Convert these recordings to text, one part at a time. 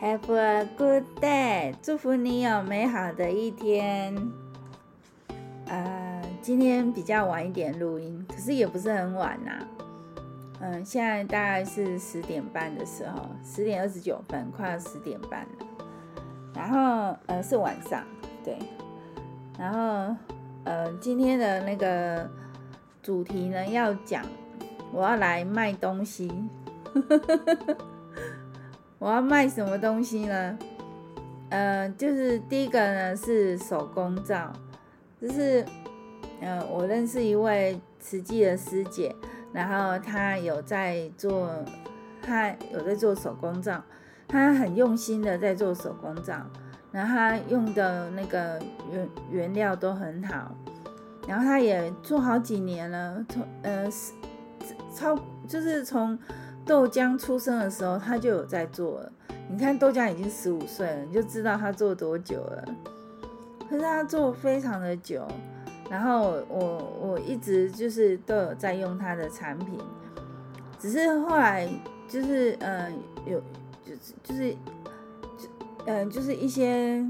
Have a good day，祝福你有美好的一天。呃，今天比较晚一点录音，可是也不是很晚呐、嗯、现在大概是十点半的时候，十点二十九分，快要十点半了。然后，呃，是晚上，对。然后，呃，今天的那个主题呢，要讲我要来卖东西。呵呵呵呵我要卖什么东西呢？呃，就是第一个呢是手工皂，就是呃，我认识一位慈济的师姐，然后她有在做，她有在做手工皂，她很用心的在做手工皂，然后她用的那个原原料都很好，然后她也做好几年了，从呃超就是从。豆浆出生的时候，他就有在做了。你看豆浆已经十五岁了，你就知道他做多久了。可是他做非常的久，然后我我一直就是都有在用他的产品，只是后来就是呃有就是就是嗯、就是一些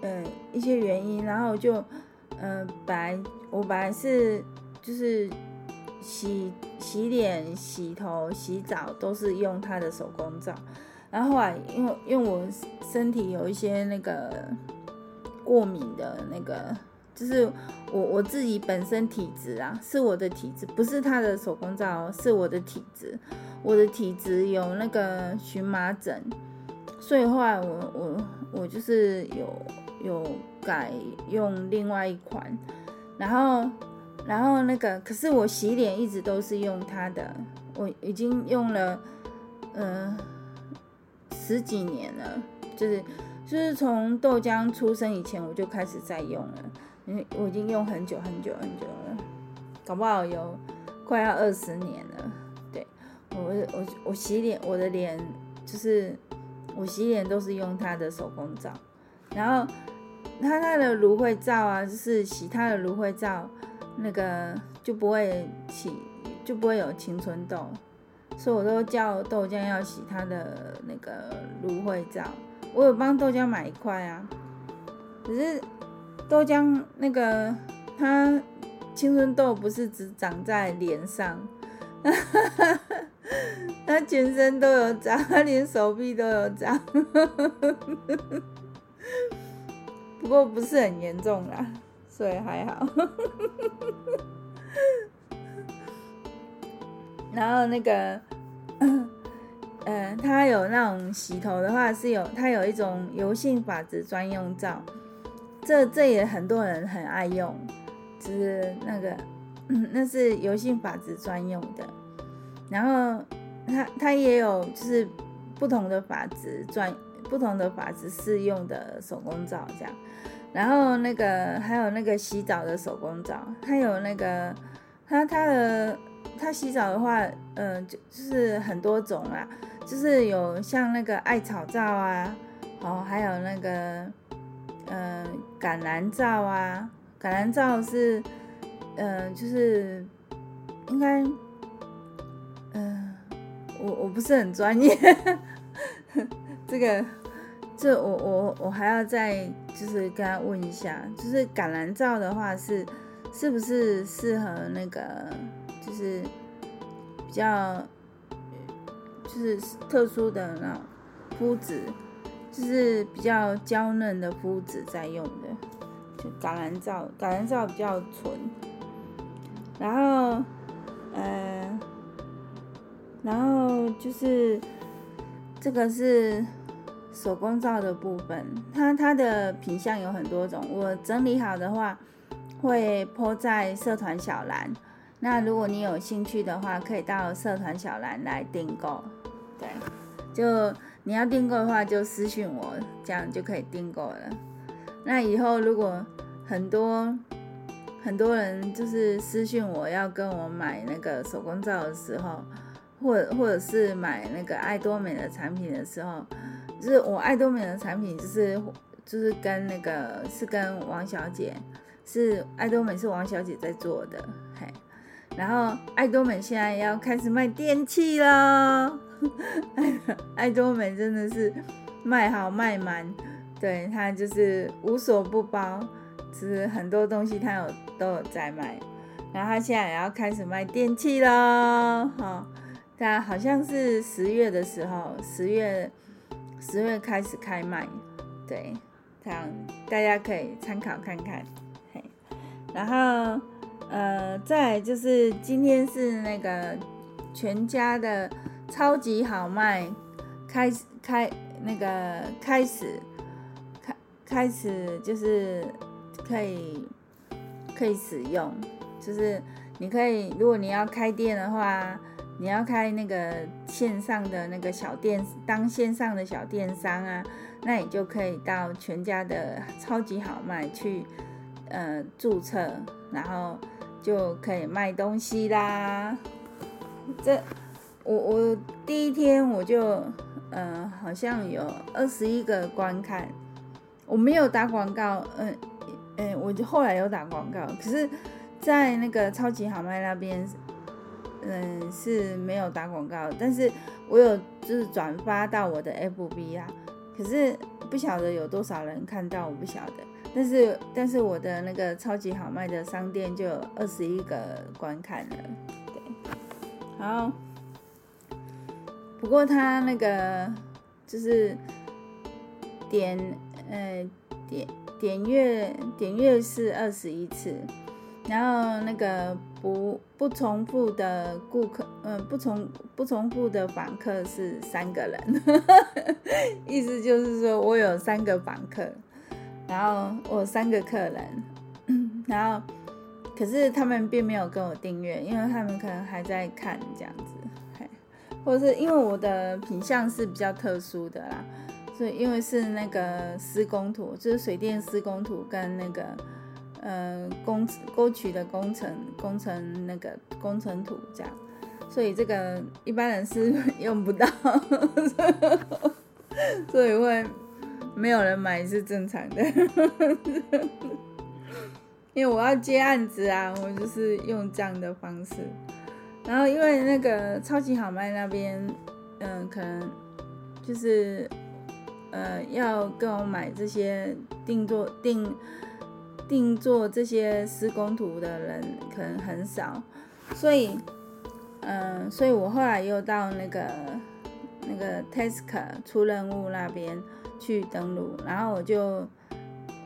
呃一些原因，然后就呃本来我本来是就是。洗洗脸、洗头、洗澡都是用他的手工皂，然后后来因为因为我身体有一些那个过敏的那个，就是我我自己本身体质啊，是我的体质，不是他的手工皂，是我的体质，我的体质有那个荨麻疹，所以后来我我我就是有有改用另外一款，然后。然后那个，可是我洗脸一直都是用它的，我已经用了，呃，十几年了，就是就是从豆浆出生以前我就开始在用了，因为我已经用很久很久很久了，搞不好有快要二十年了。对，我我我洗脸，我的脸就是我洗脸都是用它的手工皂，然后它它的芦荟皂啊，就是洗它的芦荟皂。那个就不会起，就不会有青春痘，所以我都叫豆浆要洗它的那个芦荟皂。我有帮豆浆买一块啊，可是豆浆那个它青春痘不是只长在脸上，它全身都有长，它连手臂都有长，不过不是很严重啦。对，还好。然后那个，嗯、呃，它有那种洗头的话是有，它有一种油性发质专用皂，这这也很多人很爱用，就是那个，那是油性发质专用的。然后它它也有就是不同的发质专，不同的发质适用的手工皂这样。然后那个还有那个洗澡的手工皂，它有那个它它的它洗澡的话，嗯、呃，就就是很多种啦，就是有像那个艾草皂啊，哦，还有那个嗯、呃、橄榄皂啊，橄榄皂是嗯、呃、就是应该嗯、我我不是很专业，这个。这我我我还要再就是跟他问一下，就是橄榄皂的话是是不是适合那个就是比较就是特殊的那种肤质，就是比较娇嫩的肤质在用的，就橄榄皂，橄榄皂比较纯，然后呃，然后就是这个是。手工皂的部分，它它的品相有很多种，我整理好的话会 po 在社团小栏。那如果你有兴趣的话，可以到社团小栏来订购。对，就你要订购的话，就私信我，这样就可以订购了。那以后如果很多很多人就是私信我要跟我买那个手工皂的时候，或者或者是买那个爱多美的产品的时候。就是我爱多美的产品，就是就是跟那个是跟王小姐，是爱多美是王小姐在做的，嘿，然后爱多美现在要开始卖电器了，爱多美真的是卖好卖满，对，他就是无所不包，其实很多东西他有都有在卖。然后他现在也要开始卖电器喽，好，他好像是十月的时候，十月十月开始开卖，对，这样大家可以参考看看。嘿，然后呃，再就是今天是那个全家的超级好卖，开开那个开始开开始就是可以可以使用。就是你可以，如果你要开店的话，你要开那个线上的那个小店，当线上的小电商啊，那你就可以到全家的超级好卖去，呃，注册，然后就可以卖东西啦。这我我第一天我就，呃，好像有二十一个观看，我没有打广告，嗯、嗯、呃，我就后来有打广告，可是。在那个超级好卖那边，嗯，是没有打广告，但是我有就是转发到我的 FB 啊，可是不晓得有多少人看到，我不晓得。但是但是我的那个超级好卖的商店就有二十一个观看了，对，好。不过他那个就是点，呃，点点阅点阅是二十一次。然后那个不不重复的顾客，嗯、不重不重复的访客是三个人，意思就是说我有三个访客，然后我三个客人，然后可是他们并没有跟我订阅，因为他们可能还在看这样子，或者是因为我的品相是比较特殊的啦，所以因为是那个施工图，就是水电施工图跟那个。呃，工沟渠的工程工程那个工程图这样，所以这个一般人是用不到，所以会没有人买是正常的。因为我要接案子啊，我就是用这样的方式。然后因为那个超级好卖那边，嗯、可能就是呃要跟我买这些定做定。定做这些施工图的人可能很少，所以，嗯、所以我后来又到那个那个 t e s k 出任务那边去登录，然后我就，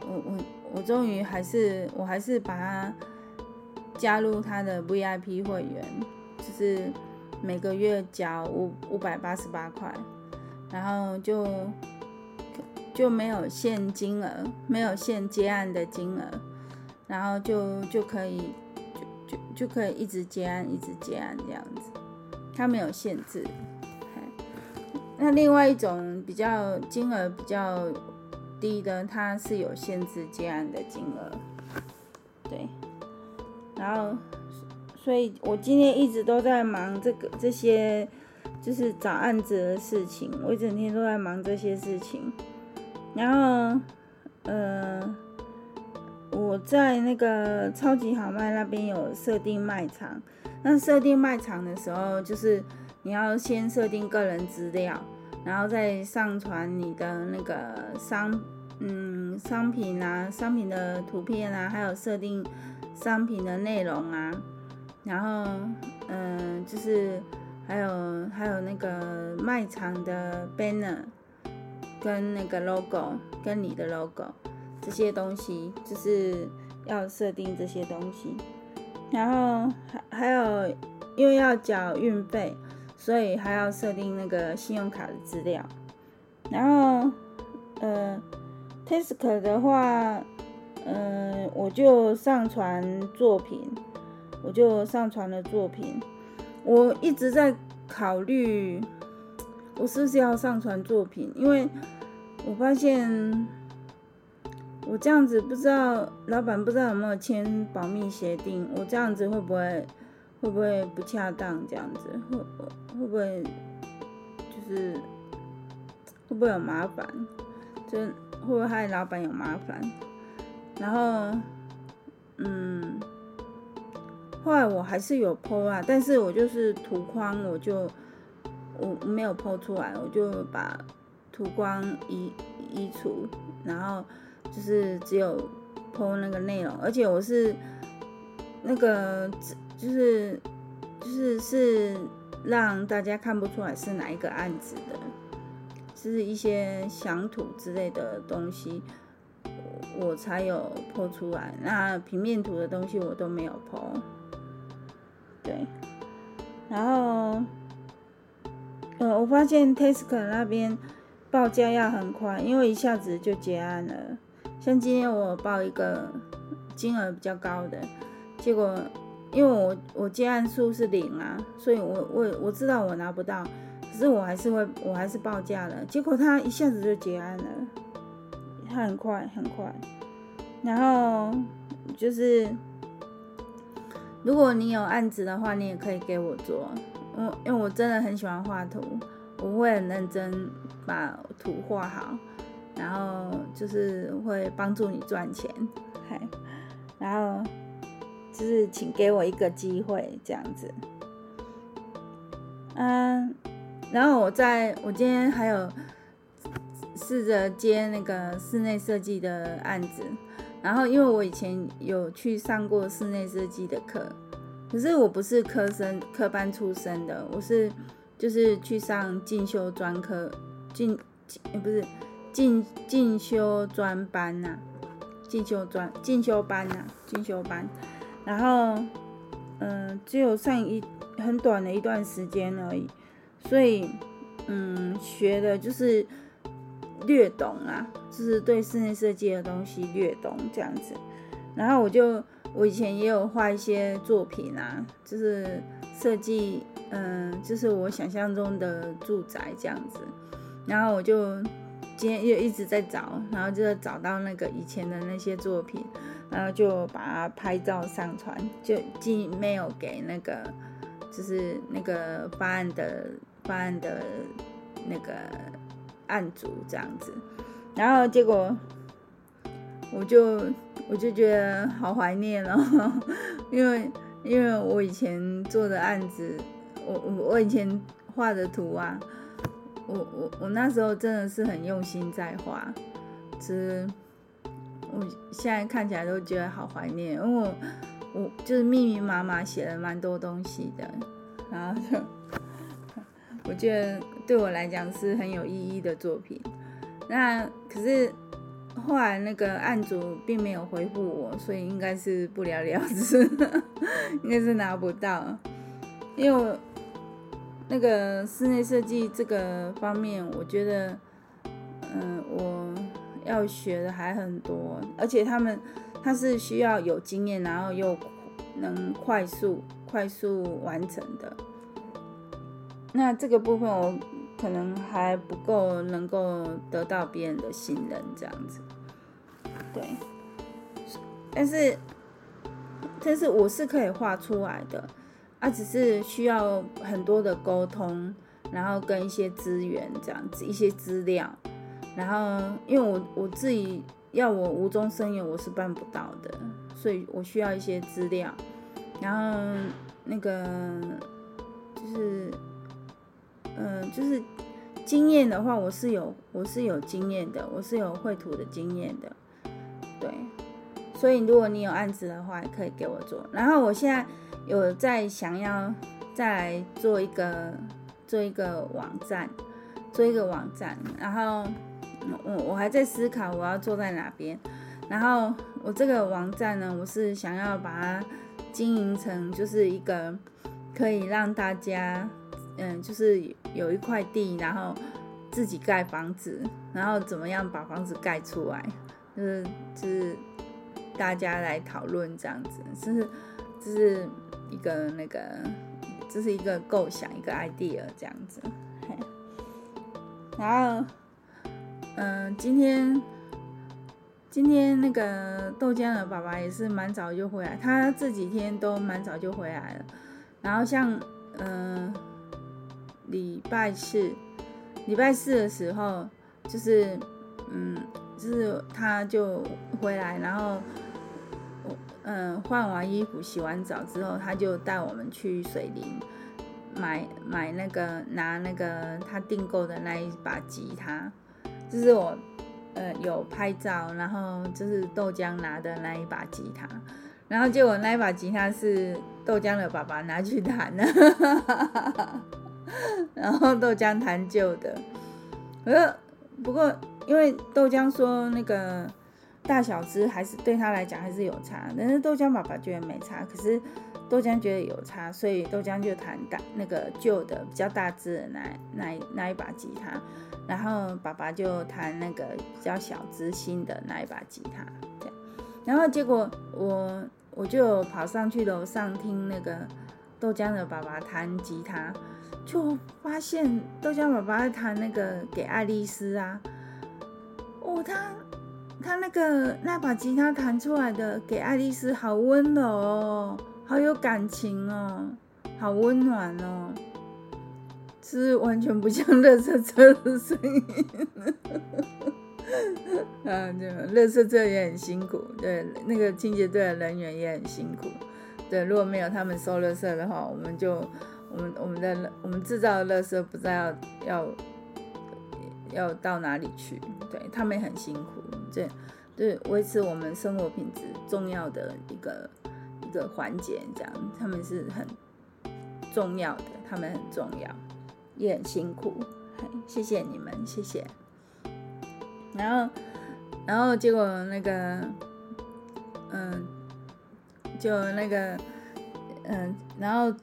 我我我终于还是我还是把它加入他的 VIP 会员，就是每个月交五五百八十八块，然后就。就没有限金额，没有限接案的金额，然后就就可以就就就可以一直接案，一直接案这样子，它没有限制。那另外一种比较金额比较低的，它是有限制接案的金额。对，然后所以我今天一直都在忙这个这些，就是找案子的事情，我一整天都在忙这些事情。然后，呃，我在那个超级好卖那边有设定卖场。那设定卖场的时候，就是你要先设定个人资料，然后再上传你的那个商，嗯，商品啊，商品的图片啊，还有设定商品的内容啊。然后，嗯、就是还有还有那个卖场的 banner。跟那个 logo，跟你的 logo 这些东西，就是要设定这些东西。然后还还有，因为要缴运费，所以还要设定那个信用卡的资料。然后，呃，Task 的话，嗯、我就上传作品，我就上传了作品。我一直在考虑。我是不是要上传作品？因为我发现我这样子不知道老板不知道有没有签保密协定，我这样子会不会会不会不恰当？这样子会会不会就是会不会有麻烦？就会不会害老板有麻烦？然后嗯，后来我还是有 po 啊，但是我就是图框我就。我没有 po 出来，我就把图光移移除，然后就是只有 po 那个内容，而且我是那个就是就是是让大家看不出来是哪一个案子的，是一些详图之类的东西，我才有 po 出来。那平面图的东西我都没有 po。对，然后。呃，我发现 Tesco 那边报价要很快，因为一下子就结案了。像今天我报一个金额比较高的，结果因为我我结案数是零啊，所以我我我知道我拿不到，可是我还是会我还是报价了。结果他一下子就结案了，他很快很快。然后就是如果你有案子的话，你也可以给我做。我因为我真的很喜欢画图，我会很认真把图画好，然后就是会帮助你赚钱，嘿，然后就是请给我一个机会这样子，嗯，然后我在我今天还有试着接那个室内设计的案子，然后因为我以前有去上过室内设计的课。可是我不是科生科班出身的，我是就是去上进修专科进，也不是进进修专班呐，进修专进修班呐，进修班，然后嗯，只有上一很短的一段时间而已，所以嗯，学的就是略懂啊，就是对室内设计的东西略懂这样子，然后我就。我以前也有画一些作品啊，就是设计，嗯，就是我想象中的住宅这样子。然后我就今天又一直在找，然后就找到那个以前的那些作品，然后就把它拍照上传，就寄 mail 给那个，就是那个发案的发案的那个案主这样子。然后结果我就。我就觉得好怀念哦，因为因为我以前做的案子，我我我以前画的图啊，我我我那时候真的是很用心在画，其实我现在看起来都觉得好怀念，因为我我就是密密麻麻写了蛮多东西的，然后就我觉得对我来讲是很有意义的作品，那可是。后来那个案主并没有回复我，所以应该是不了了之，应该是拿不到。因为我那个室内设计这个方面，我觉得，嗯，我要学的还很多，而且他们他是需要有经验，然后又能快速快速完成的。那这个部分我。可能还不够能够得到别人的信任，这样子，对。但是，但是我是可以画出来的，啊，只是需要很多的沟通，然后跟一些资源这样子，一些资料，然后因为我我自己要我无中生有，我是办不到的，所以我需要一些资料，然后那个就是。嗯、就是经验的话，我是有，我是有经验的，我是有绘图的经验的，对。所以如果你有案子的话，可以给我做。然后我现在有在想要再来做一个做一个网站，做一个网站。然后我我还在思考我要做在哪边。然后我这个网站呢，我是想要把它经营成就是一个可以让大家。嗯，就是有一块地，然后自己盖房子，然后怎么样把房子盖出来，就是就是大家来讨论这样子，就是这是一个那个，这是一个构想，一个 idea 这样子。然后，嗯，今天今天那个豆浆的爸爸也是蛮早就回来，他这几天都蛮早就回来了。然后像嗯。礼拜四，礼拜四的时候，就是，嗯，就是他就回来，然后，嗯，换完衣服、洗完澡之后，他就带我们去水林买买那个拿那个他订购的那一把吉他，就是我呃有拍照，然后就是豆浆拿的那一把吉他，然后结果那一把吉他是豆浆的爸爸拿去弹的，然后豆浆弹旧的，呃不过因为豆浆说那个。大小只还是对他来讲还是有差，但是豆浆爸爸觉得没差，可是豆浆觉得有差，所以豆浆就弹大那个旧的比较大只的那那那一把吉他，然后爸爸就弹那个比较小只新的那一把吉他，对，然后结果我我就跑上去楼上听那个豆浆的爸爸弹吉他，就发现豆浆爸爸弹那个给爱丽丝啊，哦他。他那个那把吉他弹出来的给爱丽丝好温柔哦，好有感情哦，好温暖哦，是完全不像乐色车的声音。啊，对，乐色车也很辛苦，对，那个清洁队的人员也很辛苦。对，如果没有他们收乐色的话，我们就我们我们的我们制造的乐色不知道要要要到哪里去。对，他们也很辛苦。这，对，维持我们生活品质重要的一个一个环节，这样他们是很重要的，他们很重要，也很辛苦，谢谢你们，谢谢。然后，然后结果那个，嗯，就那个，嗯，然后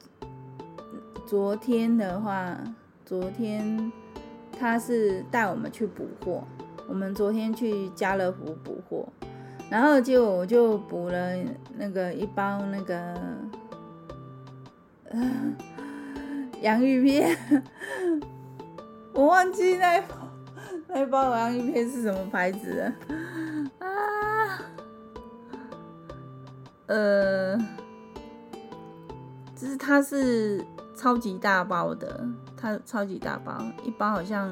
昨天的话，昨天他是带我们去补货。我们昨天去家乐福补货，然后就我就补了那个一包那个洋芋片，我忘记那一包那一包洋芋片是什么牌子的啊？呃，就是它是超级大包的，它超级大包，一包好像。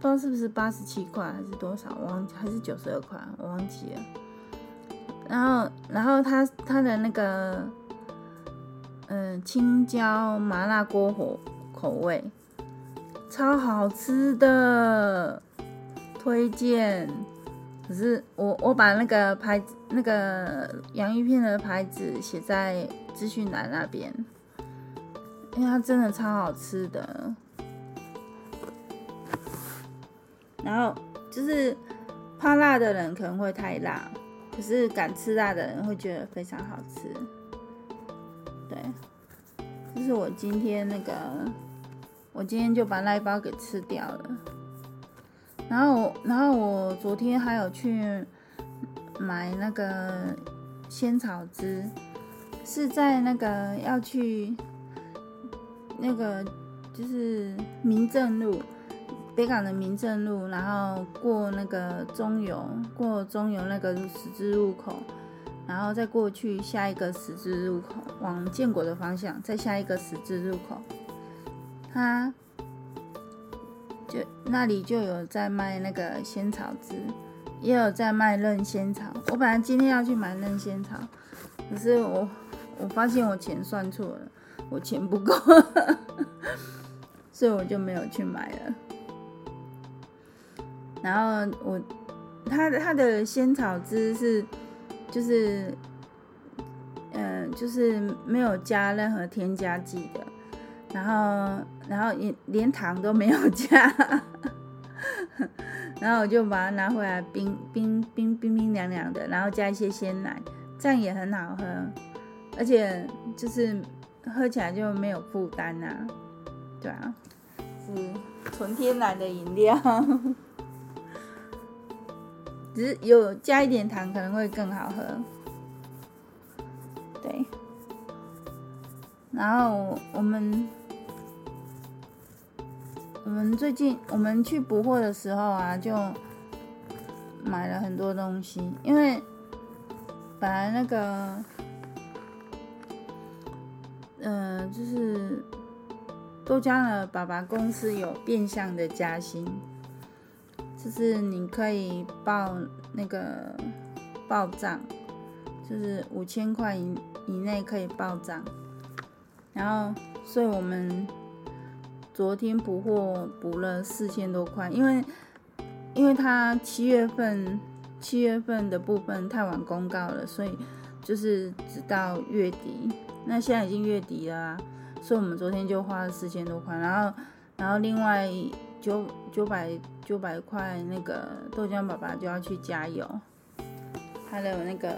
不知道是不是八十七块还是多少，我忘记还是九十二块，我忘记了。然后，然后它它的那个，嗯、青椒麻辣锅火口味，超好吃的，推荐。可是我我把那个牌子那个洋芋片的牌子写在资讯栏那边，因为它真的超好吃的。然后就是怕辣的人可能会太辣，可是敢吃辣的人会觉得非常好吃。对，就是我今天那个，我今天就把那一包给吃掉了。然后，然后我昨天还有去买那个仙草汁，是在那个要去那个就是民政路。北港的民政路，然后过那个中油，过中油那个十字路口，然后再过去下一个十字路口，往建国的方向，再下一个十字路口，它就那里就有在卖那个仙草汁，也有在卖嫩仙草。我本来今天要去买嫩仙草，可是我我发现我钱算错了，我钱不够，所以我就没有去买了。然后我，它它的仙草汁是，就是，嗯、就是没有加任何添加剂的，然后然后也连糖都没有加，然后我就把它拿回来冰冰冰冰冰凉凉的，然后加一些鲜奶，这样也很好喝，而且就是喝起来就没有负担呐，对啊，是纯天然的饮料。只是有加一点糖可能会更好喝，对。然后我们我们最近我们去补货的时候啊，就买了很多东西，因为本来那个嗯、呃，就是豆浆的爸爸公司有变相的加薪。就是你可以报那个报账，就是五千块以以内可以报账，然后所以我们昨天补货补了四千多块，因为因为他七月份七月份的部分太晚公告了，所以就是直到月底。那现在已经月底了，所以我们昨天就花了四千多块，然后然后另外九九百九百块那个豆浆爸爸就要去加油，还有那个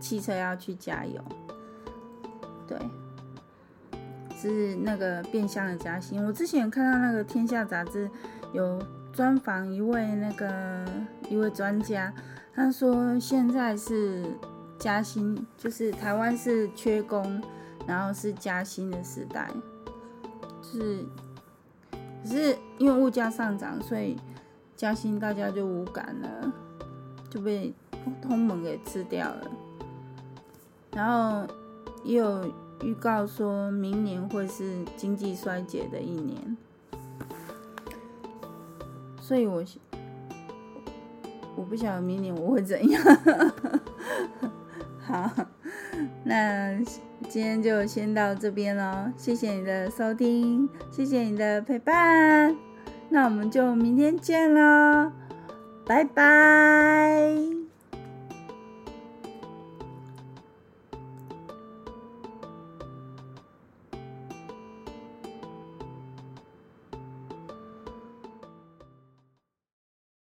汽车要去加油，对。是那个变相的加薪。我之前看到那个《天下》杂志有专访一位那个一位专家，他说现在是加薪，就是台湾是缺工，然后是加薪的时代。是，可是因为物价上涨，所以加薪大家就无感了，就被通膨给吃掉了。然后也有。预告说明年会是经济衰竭的一年，所以我我不晓得明年我会怎样。好，那今天就先到这边喽，谢谢你的收听，谢谢你的陪伴，那我们就明天见喽，拜拜。